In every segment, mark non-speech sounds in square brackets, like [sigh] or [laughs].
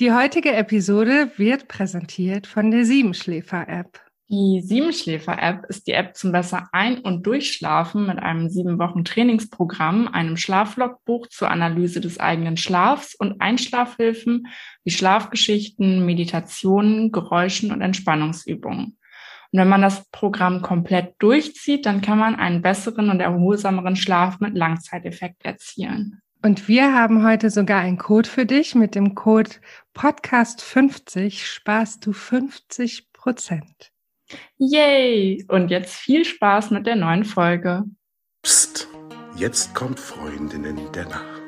Die heutige Episode wird präsentiert von der Siebenschläfer-App. Die Siebenschläfer-App ist die App zum besser Ein- und Durchschlafen mit einem sieben Wochen Trainingsprogramm, einem Schlaflogbuch zur Analyse des eigenen Schlafs und Einschlafhilfen wie Schlafgeschichten, Meditationen, Geräuschen und Entspannungsübungen. Und wenn man das Programm komplett durchzieht, dann kann man einen besseren und erholsameren Schlaf mit Langzeiteffekt erzielen. Und wir haben heute sogar einen Code für dich. Mit dem Code Podcast50 sparst du 50 Prozent. Yay! Und jetzt viel Spaß mit der neuen Folge. Psst, jetzt kommt Freundinnen der Nacht.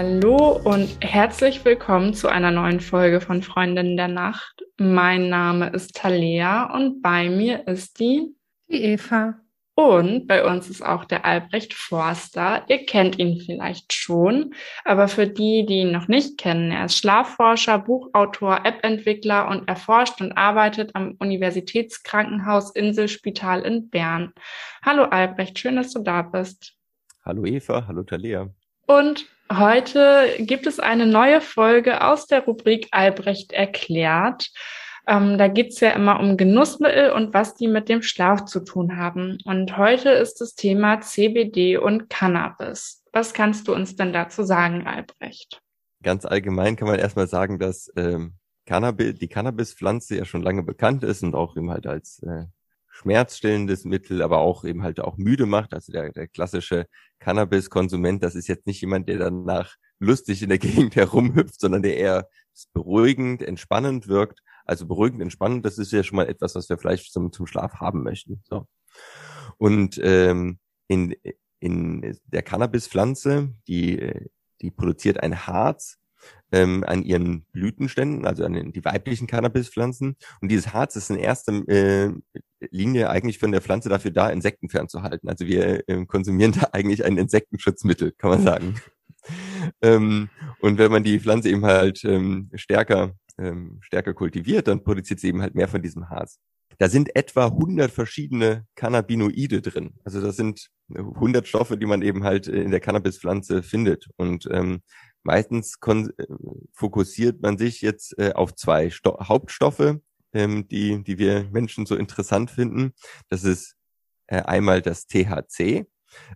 Hallo und herzlich willkommen zu einer neuen Folge von Freundinnen der Nacht. Mein Name ist Talea und bei mir ist die, die Eva. Und bei uns ist auch der Albrecht Forster. Ihr kennt ihn vielleicht schon, aber für die, die ihn noch nicht kennen, er ist Schlafforscher, Buchautor, App-Entwickler und erforscht und arbeitet am Universitätskrankenhaus Inselspital in Bern. Hallo Albrecht, schön, dass du da bist. Hallo Eva, hallo Talea. Und heute gibt es eine neue Folge aus der Rubrik Albrecht erklärt. Ähm, da geht's ja immer um Genussmittel und was die mit dem Schlaf zu tun haben. Und heute ist das Thema CBD und Cannabis. Was kannst du uns denn dazu sagen, Albrecht? Ganz allgemein kann man erstmal sagen, dass ähm, Cannabis, die Cannabispflanze ja schon lange bekannt ist und auch eben halt als äh, schmerzstillendes Mittel, aber auch eben halt auch müde macht. Also der, der klassische Cannabis-Konsument, das ist jetzt nicht jemand, der danach lustig in der [laughs] Gegend herumhüpft, sondern der eher beruhigend, entspannend wirkt. Also beruhigend, entspannend, das ist ja schon mal etwas, was wir vielleicht zum, zum Schlaf haben möchten. So. Und ähm, in, in der Cannabispflanze, die, die produziert ein Harz, ähm, an ihren Blütenständen, also an den, die weiblichen Cannabispflanzen. Und dieses Harz ist in erster äh, Linie eigentlich von der Pflanze dafür da, Insekten fernzuhalten. Also wir äh, konsumieren da eigentlich ein Insektenschutzmittel, kann man sagen. [laughs] ähm, und wenn man die Pflanze eben halt ähm, stärker, ähm, stärker kultiviert, dann produziert sie eben halt mehr von diesem Harz. Da sind etwa 100 verschiedene Cannabinoide drin. Also das sind 100 Stoffe, die man eben halt in der Cannabispflanze findet. Und ähm, Meistens äh, fokussiert man sich jetzt äh, auf zwei Sto Hauptstoffe, ähm, die, die wir Menschen so interessant finden. Das ist äh, einmal das THC.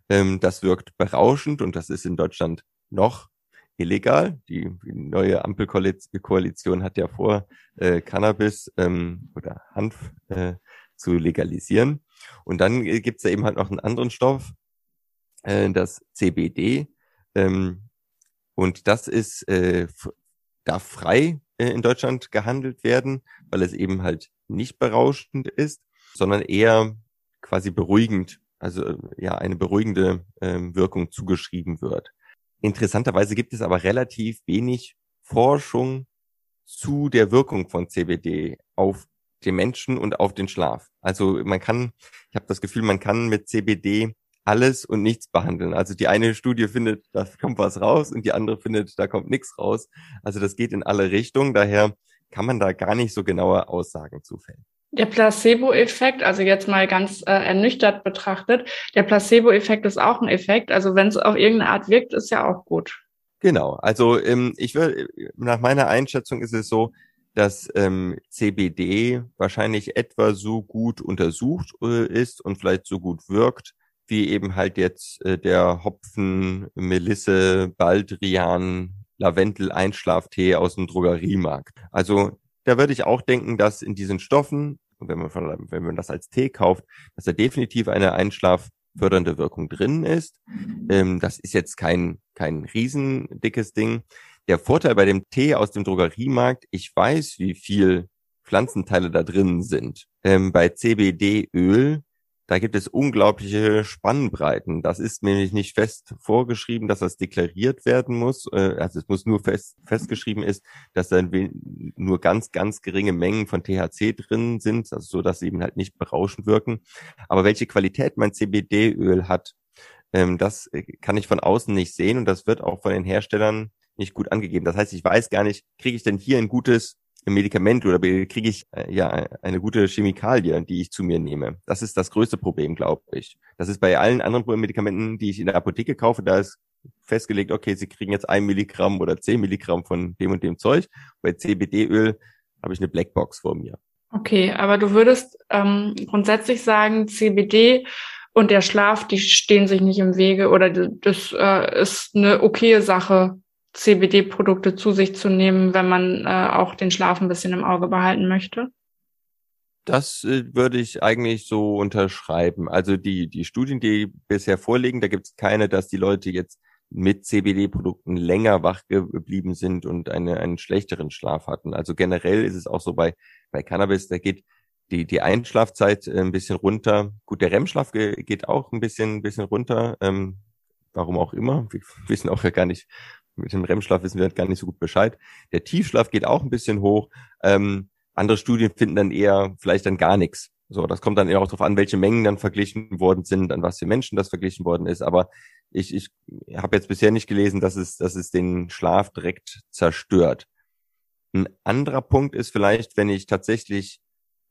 Ähm, das wirkt berauschend und das ist in Deutschland noch illegal. Die, neue Ampelkoalition hat ja vor, äh, Cannabis ähm, oder Hanf äh, zu legalisieren. Und dann äh, gibt's ja eben halt noch einen anderen Stoff, äh, das CBD. Ähm, und das ist, äh, darf frei in Deutschland gehandelt werden, weil es eben halt nicht berauschend ist, sondern eher quasi beruhigend, also ja, eine beruhigende ähm, Wirkung zugeschrieben wird. Interessanterweise gibt es aber relativ wenig Forschung zu der Wirkung von CBD auf den Menschen und auf den Schlaf. Also man kann, ich habe das Gefühl, man kann mit CBD alles und nichts behandeln. Also die eine Studie findet, da kommt was raus und die andere findet, da kommt nichts raus. Also das geht in alle Richtungen. Daher kann man da gar nicht so genaue Aussagen zufällen. Der Placebo-Effekt, also jetzt mal ganz äh, ernüchtert betrachtet, der Placebo-Effekt ist auch ein Effekt. Also wenn es auf irgendeine Art wirkt, ist ja auch gut. Genau. Also ähm, ich will, nach meiner Einschätzung ist es so, dass ähm, CBD wahrscheinlich etwa so gut untersucht äh, ist und vielleicht so gut wirkt wie eben halt jetzt äh, der Hopfen, Melisse, Baldrian, Lavendel, Einschlaftee aus dem Drogeriemarkt. Also da würde ich auch denken, dass in diesen Stoffen, wenn man, von, wenn man das als Tee kauft, dass da definitiv eine einschlaffördernde Wirkung drin ist. Ähm, das ist jetzt kein, kein riesendickes Ding. Der Vorteil bei dem Tee aus dem Drogeriemarkt, ich weiß, wie viel Pflanzenteile da drin sind. Ähm, bei CBD-Öl da gibt es unglaubliche Spannbreiten. Das ist nämlich nicht fest vorgeschrieben, dass das deklariert werden muss. Äh, also es muss nur fest, festgeschrieben ist, dass da nur ganz, ganz geringe Mengen von THC drin sind, also so, dass sie eben halt nicht berauschend wirken. Aber welche Qualität mein CBD-Öl hat, ähm, das äh, kann ich von außen nicht sehen und das wird auch von den Herstellern nicht gut angegeben. Das heißt, ich weiß gar nicht, kriege ich denn hier ein gutes Medikament oder kriege ich äh, ja eine gute Chemikalie, die ich zu mir nehme. Das ist das größte Problem, glaube ich. Das ist bei allen anderen Medikamenten, die ich in der Apotheke kaufe, da ist festgelegt, okay, Sie kriegen jetzt ein Milligramm oder zehn Milligramm von dem und dem Zeug. Bei CBD-Öl habe ich eine Blackbox vor mir. Okay, aber du würdest ähm, grundsätzlich sagen, CBD und der Schlaf, die stehen sich nicht im Wege oder das äh, ist eine okaye Sache, CBD-Produkte zu sich zu nehmen, wenn man äh, auch den Schlaf ein bisschen im Auge behalten möchte? Das äh, würde ich eigentlich so unterschreiben. Also die, die Studien, die bisher vorliegen, da gibt es keine, dass die Leute jetzt mit CBD-Produkten länger wach geblieben sind und eine, einen schlechteren Schlaf hatten. Also generell ist es auch so bei, bei Cannabis, da geht die, die Einschlafzeit äh, ein bisschen runter. Gut, der REM-Schlaf geht auch ein bisschen, ein bisschen runter. Ähm, warum auch immer. Wir wissen auch ja gar nicht, mit dem REM-Schlaf wissen wir gar nicht so gut Bescheid. Der Tiefschlaf geht auch ein bisschen hoch. Ähm, andere Studien finden dann eher vielleicht dann gar nichts. So, das kommt dann eher auch darauf an, welche Mengen dann verglichen worden sind, an was für Menschen das verglichen worden ist. Aber ich, ich habe jetzt bisher nicht gelesen, dass es, dass es den Schlaf direkt zerstört. Ein anderer Punkt ist vielleicht, wenn ich tatsächlich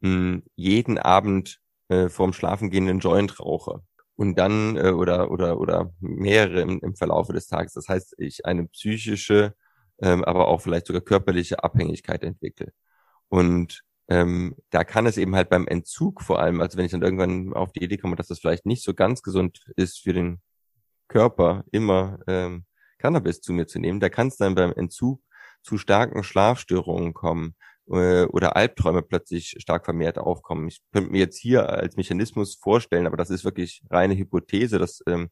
mh, hm, jeden Abend äh, vorm Schlafengehen einen Joint rauche und dann äh, oder oder oder mehrere im, im Verlaufe des Tages. Das heißt, ich eine psychische, ähm, aber auch vielleicht sogar körperliche Abhängigkeit entwickle. Und ähm, da kann es eben halt beim Entzug vor allem, also wenn ich dann irgendwann auf die Idee komme, dass das vielleicht nicht so ganz gesund ist für den Körper, immer ähm, Cannabis zu mir zu nehmen, da kann es dann beim Entzug zu starken Schlafstörungen kommen äh, oder Albträume plötzlich stark vermehrt aufkommen. Ich könnte mir jetzt hier als Mechanismus vorstellen, aber das ist wirklich reine Hypothese, das ähm,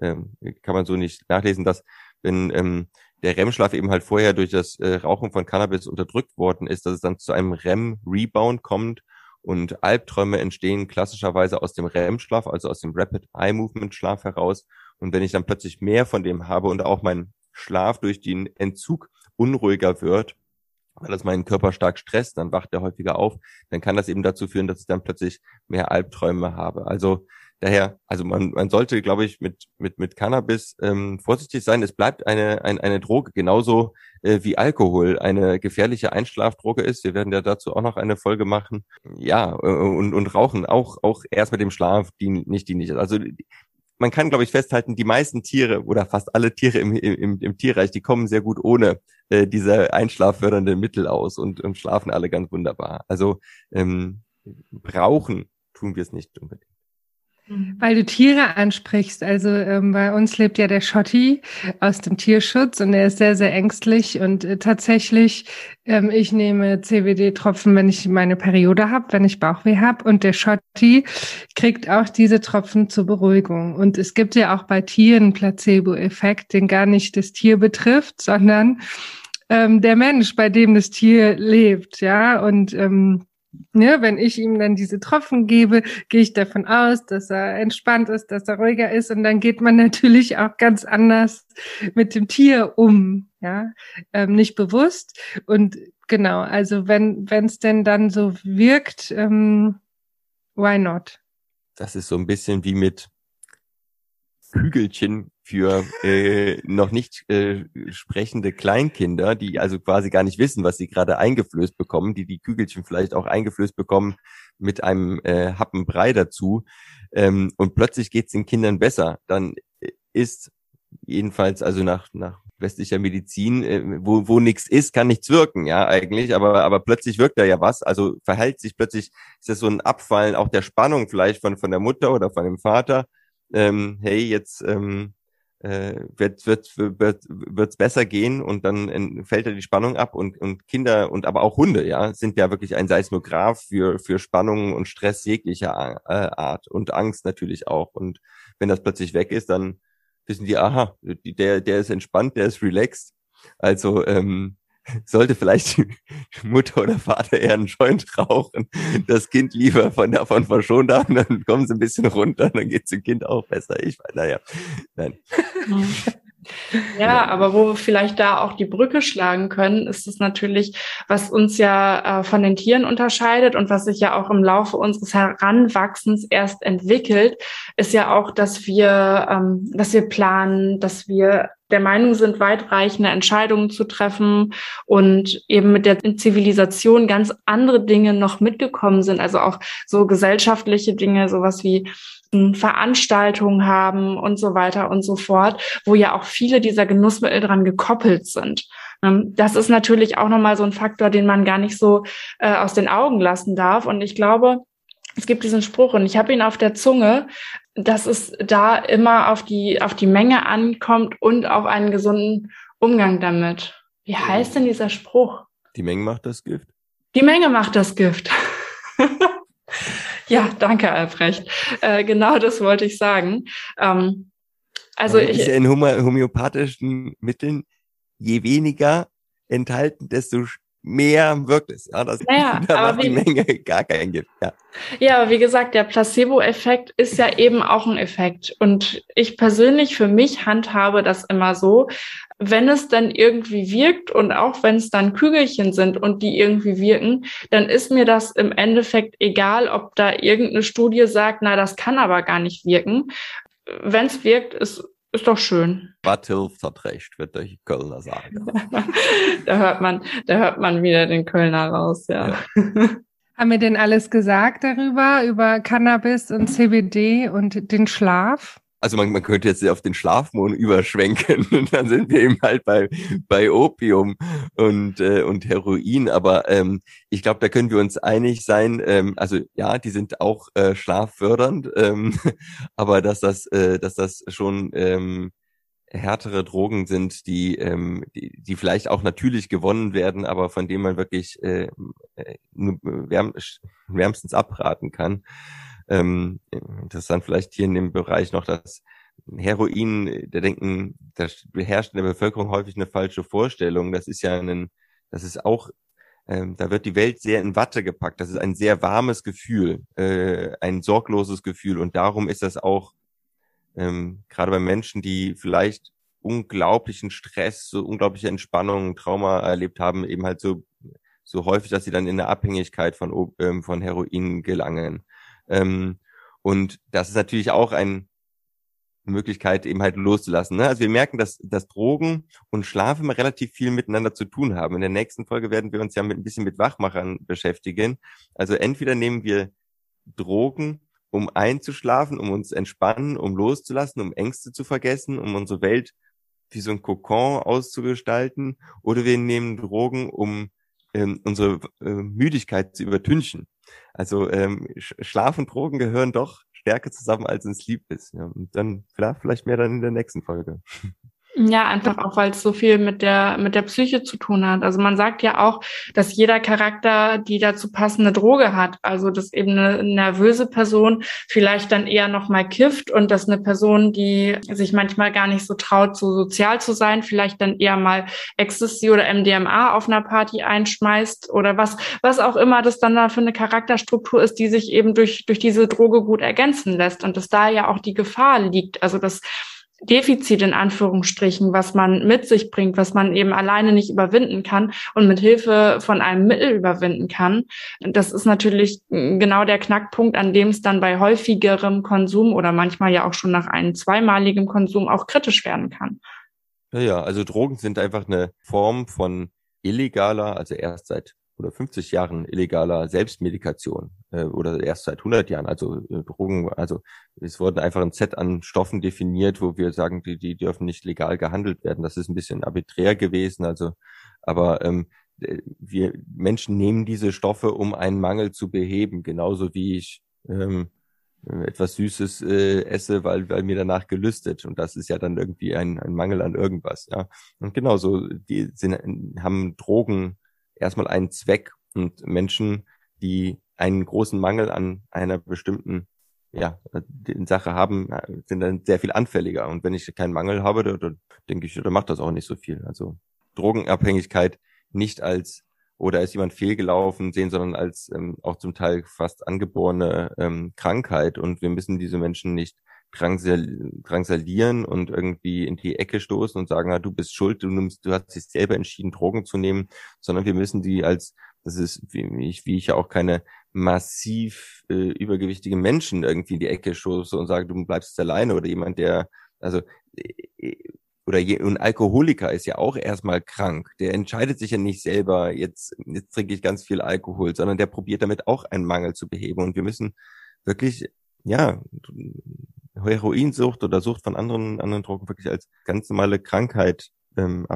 ähm, kann man so nicht nachlesen, dass wenn ähm, der REM-Schlaf eben halt vorher durch das äh, Rauchen von Cannabis unterdrückt worden ist, dass es dann zu einem REM-Rebound kommt und Albträume entstehen klassischerweise aus dem REM-Schlaf, also aus dem Rapid Eye Movement Schlaf heraus. Und wenn ich dann plötzlich mehr von dem habe und auch mein Schlaf durch den Entzug unruhiger wird, weil das meinen Körper stark stresst, dann wacht er häufiger auf, dann kann das eben dazu führen, dass ich dann plötzlich mehr Albträume habe. Also daher, also man, man sollte, glaube ich, mit, mit, mit Cannabis ähm, vorsichtig sein. Es bleibt eine, eine, eine Droge, genauso äh, wie Alkohol eine gefährliche Einschlafdroge ist. Wir werden ja dazu auch noch eine Folge machen. Ja, äh, und, und Rauchen auch, auch erst mit dem Schlaf, die nicht, die nicht. Also man kann, glaube ich, festhalten, die meisten Tiere oder fast alle Tiere im, im, im Tierreich, die kommen sehr gut ohne äh, diese einschlaffördernden Mittel aus und, und schlafen alle ganz wunderbar. Also ähm, brauchen tun wir es nicht unbedingt. Weil du Tiere ansprichst. Also ähm, bei uns lebt ja der Schotti aus dem Tierschutz und er ist sehr, sehr ängstlich. Und äh, tatsächlich, ähm, ich nehme CBD-Tropfen, wenn ich meine Periode habe, wenn ich Bauchweh habe. Und der Schotti kriegt auch diese Tropfen zur Beruhigung. Und es gibt ja auch bei Tieren Placebo-Effekt, den gar nicht das Tier betrifft, sondern ähm, der Mensch, bei dem das Tier lebt. Ja, und ähm, Ne, wenn ich ihm dann diese Tropfen gebe, gehe ich davon aus, dass er entspannt ist, dass er ruhiger ist und dann geht man [laughs] natürlich auch ganz anders mit dem Tier um, ja, ähm, nicht bewusst und genau, also wenn wenn es denn dann so wirkt, ähm, why not? Das ist so ein bisschen wie mit Kügelchen für äh, noch nicht äh, sprechende Kleinkinder, die also quasi gar nicht wissen, was sie gerade eingeflößt bekommen, die die Kügelchen vielleicht auch eingeflößt bekommen mit einem äh, Happen Brei dazu. Ähm, und plötzlich geht es den Kindern besser, dann ist jedenfalls also nach nach westlicher Medizin, äh, wo, wo nichts ist, kann nichts wirken, ja, eigentlich, aber, aber plötzlich wirkt da ja was, also verhält sich plötzlich, ist das so ein Abfallen auch der Spannung vielleicht von, von der Mutter oder von dem Vater, ähm, hey, jetzt ähm, äh, wird wird wird wird's besser gehen und dann fällt da die Spannung ab und und Kinder und aber auch Hunde ja sind ja wirklich ein Seismograph für für Spannungen und Stress jeglicher äh, Art und Angst natürlich auch. Und wenn das plötzlich weg ist dann wissen die aha der der ist entspannt der ist relaxed. Also ähm, sollte vielleicht die [laughs] Mutter oder Vater eher einen Joint rauchen, das Kind lieber von davon verschont haben, dann kommen sie ein bisschen runter, dann geht es dem Kind auch besser. Ich weiß, naja, nein. [laughs] Ja, aber wo wir vielleicht da auch die Brücke schlagen können, ist es natürlich, was uns ja äh, von den Tieren unterscheidet und was sich ja auch im Laufe unseres Heranwachsens erst entwickelt, ist ja auch, dass wir, ähm, dass wir planen, dass wir der Meinung sind, weitreichende Entscheidungen zu treffen und eben mit der Zivilisation ganz andere Dinge noch mitgekommen sind, also auch so gesellschaftliche Dinge, sowas wie Veranstaltungen haben und so weiter und so fort, wo ja auch viele dieser Genussmittel dran gekoppelt sind. Ähm, das ist natürlich auch nochmal so ein Faktor, den man gar nicht so äh, aus den Augen lassen darf. Und ich glaube, es gibt diesen Spruch und ich habe ihn auf der Zunge, dass es da immer auf die, auf die Menge ankommt und auf einen gesunden Umgang damit. Wie heißt denn dieser Spruch? Die Menge macht das Gift. Die Menge macht das Gift. [laughs] Ja, danke, Albrecht. Äh, genau das wollte ich sagen. Ähm, also ich, ist ja in homöopathischen Mitteln je weniger enthalten, desto mehr wirkt es. Ja, das naja, [laughs] da aber macht die Menge [laughs] gar keinen Gift. Ja. ja, wie gesagt, der Placebo-Effekt ist ja eben auch ein Effekt. Und ich persönlich für mich handhabe das immer so, wenn es dann irgendwie wirkt und auch wenn es dann Kügelchen sind und die irgendwie wirken, dann ist mir das im Endeffekt egal, ob da irgendeine Studie sagt, na, das kann aber gar nicht wirken. Wenn es wirkt, ist, ist doch schön. Was hilft, hat recht, wird der Kölner sagen. [laughs] da hört man, da hört man wieder den Kölner raus, ja. ja. [laughs] Haben wir denn alles gesagt darüber, über Cannabis und CBD und den Schlaf? Also man, man könnte jetzt auf den Schlafmond überschwenken [laughs] und dann sind wir eben halt bei, bei Opium und, äh, und Heroin. Aber ähm, ich glaube, da können wir uns einig sein. Ähm, also ja, die sind auch äh, schlaffördernd, ähm, [laughs] aber dass das, äh, dass das schon ähm, härtere Drogen sind, die, ähm, die, die vielleicht auch natürlich gewonnen werden, aber von denen man wirklich äh, äh wärm, wärmstens abraten kann. Ähm, interessant vielleicht hier in dem Bereich noch, dass Heroin, da denken, da beherrscht in der Bevölkerung häufig eine falsche Vorstellung. Das ist ja ein, das ist auch, ähm, da wird die Welt sehr in Watte gepackt. Das ist ein sehr warmes Gefühl, äh, ein sorgloses Gefühl. Und darum ist das auch ähm, gerade bei Menschen, die vielleicht unglaublichen Stress, so unglaubliche Entspannung, Trauma erlebt haben, eben halt so so häufig, dass sie dann in eine Abhängigkeit von ähm, von Heroin gelangen. Ähm, und das ist natürlich auch ein, eine Möglichkeit, eben halt loszulassen. Ne? Also wir merken, dass, dass Drogen und Schlaf immer relativ viel miteinander zu tun haben. In der nächsten Folge werden wir uns ja mit ein bisschen mit Wachmachern beschäftigen. Also entweder nehmen wir Drogen, um einzuschlafen, um uns entspannen, um loszulassen, um Ängste zu vergessen, um unsere Welt wie so ein Kokon auszugestalten, oder wir nehmen Drogen, um ähm, unsere äh, Müdigkeit zu übertünchen. Also ähm, Schlaf und Drogen gehören doch stärker zusammen, als uns lieb ist. Ja, und dann vielleicht mehr dann in der nächsten Folge. [laughs] Ja, einfach auch, weil es so viel mit der, mit der Psyche zu tun hat. Also man sagt ja auch, dass jeder Charakter die dazu passende Droge hat. Also dass eben eine nervöse Person vielleicht dann eher nochmal kifft und dass eine Person, die sich manchmal gar nicht so traut, so sozial zu sein, vielleicht dann eher mal Ecstasy oder MDMA auf einer Party einschmeißt oder was, was auch immer das dann da für eine Charakterstruktur ist, die sich eben durch, durch diese Droge gut ergänzen lässt. Und dass da ja auch die Gefahr liegt. Also dass Defizit in Anführungsstrichen, was man mit sich bringt, was man eben alleine nicht überwinden kann und mit Hilfe von einem Mittel überwinden kann. Das ist natürlich genau der Knackpunkt, an dem es dann bei häufigerem Konsum oder manchmal ja auch schon nach einem zweimaligem Konsum auch kritisch werden kann. Ja, ja, also Drogen sind einfach eine Form von illegaler, also erst seit oder 50 Jahren illegaler Selbstmedikation äh, oder erst seit 100 Jahren. Also äh, Drogen, also es wurden einfach ein Set an Stoffen definiert, wo wir sagen, die, die dürfen nicht legal gehandelt werden. Das ist ein bisschen arbiträr gewesen. Also, aber ähm, äh, wir Menschen nehmen diese Stoffe, um einen Mangel zu beheben, genauso wie ich ähm, etwas Süßes äh, esse, weil, weil mir danach gelüstet. Und das ist ja dann irgendwie ein, ein Mangel an irgendwas, ja. Und genauso, die sind, haben Drogen erstmal einen Zweck und Menschen, die einen großen Mangel an einer bestimmten ja, Sache haben, sind dann sehr viel anfälliger. Und wenn ich keinen Mangel habe, dann, dann denke ich, dann macht das auch nicht so viel. Also Drogenabhängigkeit nicht als oder ist jemand fehlgelaufen sehen, sondern als ähm, auch zum Teil fast angeborene ähm, Krankheit. Und wir müssen diese Menschen nicht drangsalieren und irgendwie in die Ecke stoßen und sagen, ah, du bist schuld, du nimmst, du hast dich selber entschieden, Drogen zu nehmen, sondern wir müssen die als, das ist, wie ich, wie ich ja auch keine massiv äh, übergewichtige Menschen irgendwie in die Ecke stoße und sage, du bleibst alleine oder jemand, der, also äh, oder je, ein Alkoholiker ist ja auch erstmal krank. Der entscheidet sich ja nicht selber, jetzt, jetzt trinke ich ganz viel Alkohol, sondern der probiert damit auch einen Mangel zu beheben. Und wir müssen wirklich, ja, Heroinsucht oder Sucht von anderen, anderen Drogen wirklich als ganz normale Krankheit ähm,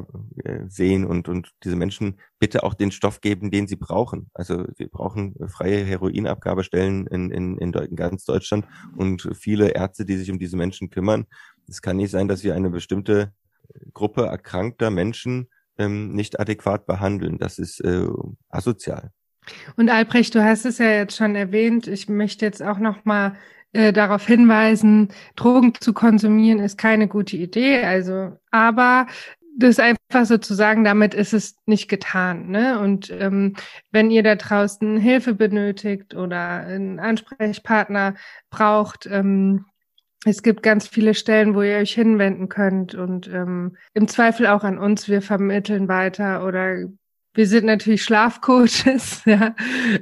äh, sehen und, und diese Menschen bitte auch den Stoff geben, den sie brauchen. Also wir brauchen freie Heroinabgabestellen in, in, in ganz Deutschland und viele Ärzte, die sich um diese Menschen kümmern. Es kann nicht sein, dass wir eine bestimmte Gruppe erkrankter Menschen ähm, nicht adäquat behandeln. Das ist äh, asozial. Und Albrecht, du hast es ja jetzt schon erwähnt. Ich möchte jetzt auch noch mal äh, darauf hinweisen, Drogen zu konsumieren ist keine gute Idee. Also, aber das ist einfach sozusagen, damit ist es nicht getan. Ne? Und ähm, wenn ihr da draußen Hilfe benötigt oder einen Ansprechpartner braucht, ähm, es gibt ganz viele Stellen, wo ihr euch hinwenden könnt und ähm, im Zweifel auch an uns. Wir vermitteln weiter oder wir sind natürlich Schlafcoaches, [laughs] ja.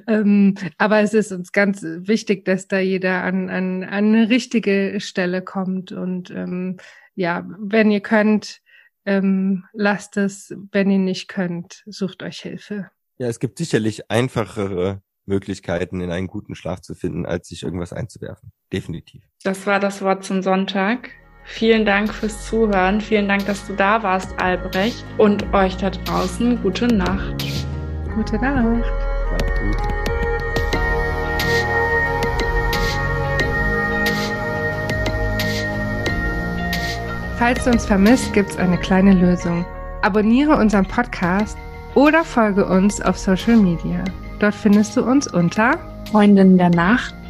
Ähm, aber es ist uns ganz wichtig, dass da jeder an, an, an eine richtige Stelle kommt. Und ähm, ja, wenn ihr könnt, ähm, lasst es, wenn ihr nicht könnt, sucht euch Hilfe. Ja, es gibt sicherlich einfachere Möglichkeiten, in einen guten Schlaf zu finden, als sich irgendwas einzuwerfen. Definitiv. Das war das Wort zum Sonntag. Vielen Dank fürs Zuhören. Vielen Dank, dass du da warst, Albrecht. Und euch da draußen gute Nacht. Gute Nacht. Schlaf gut. Falls du uns vermisst, gibt's eine kleine Lösung. Abonniere unseren Podcast oder folge uns auf Social Media. Dort findest du uns unter Freundin der Nacht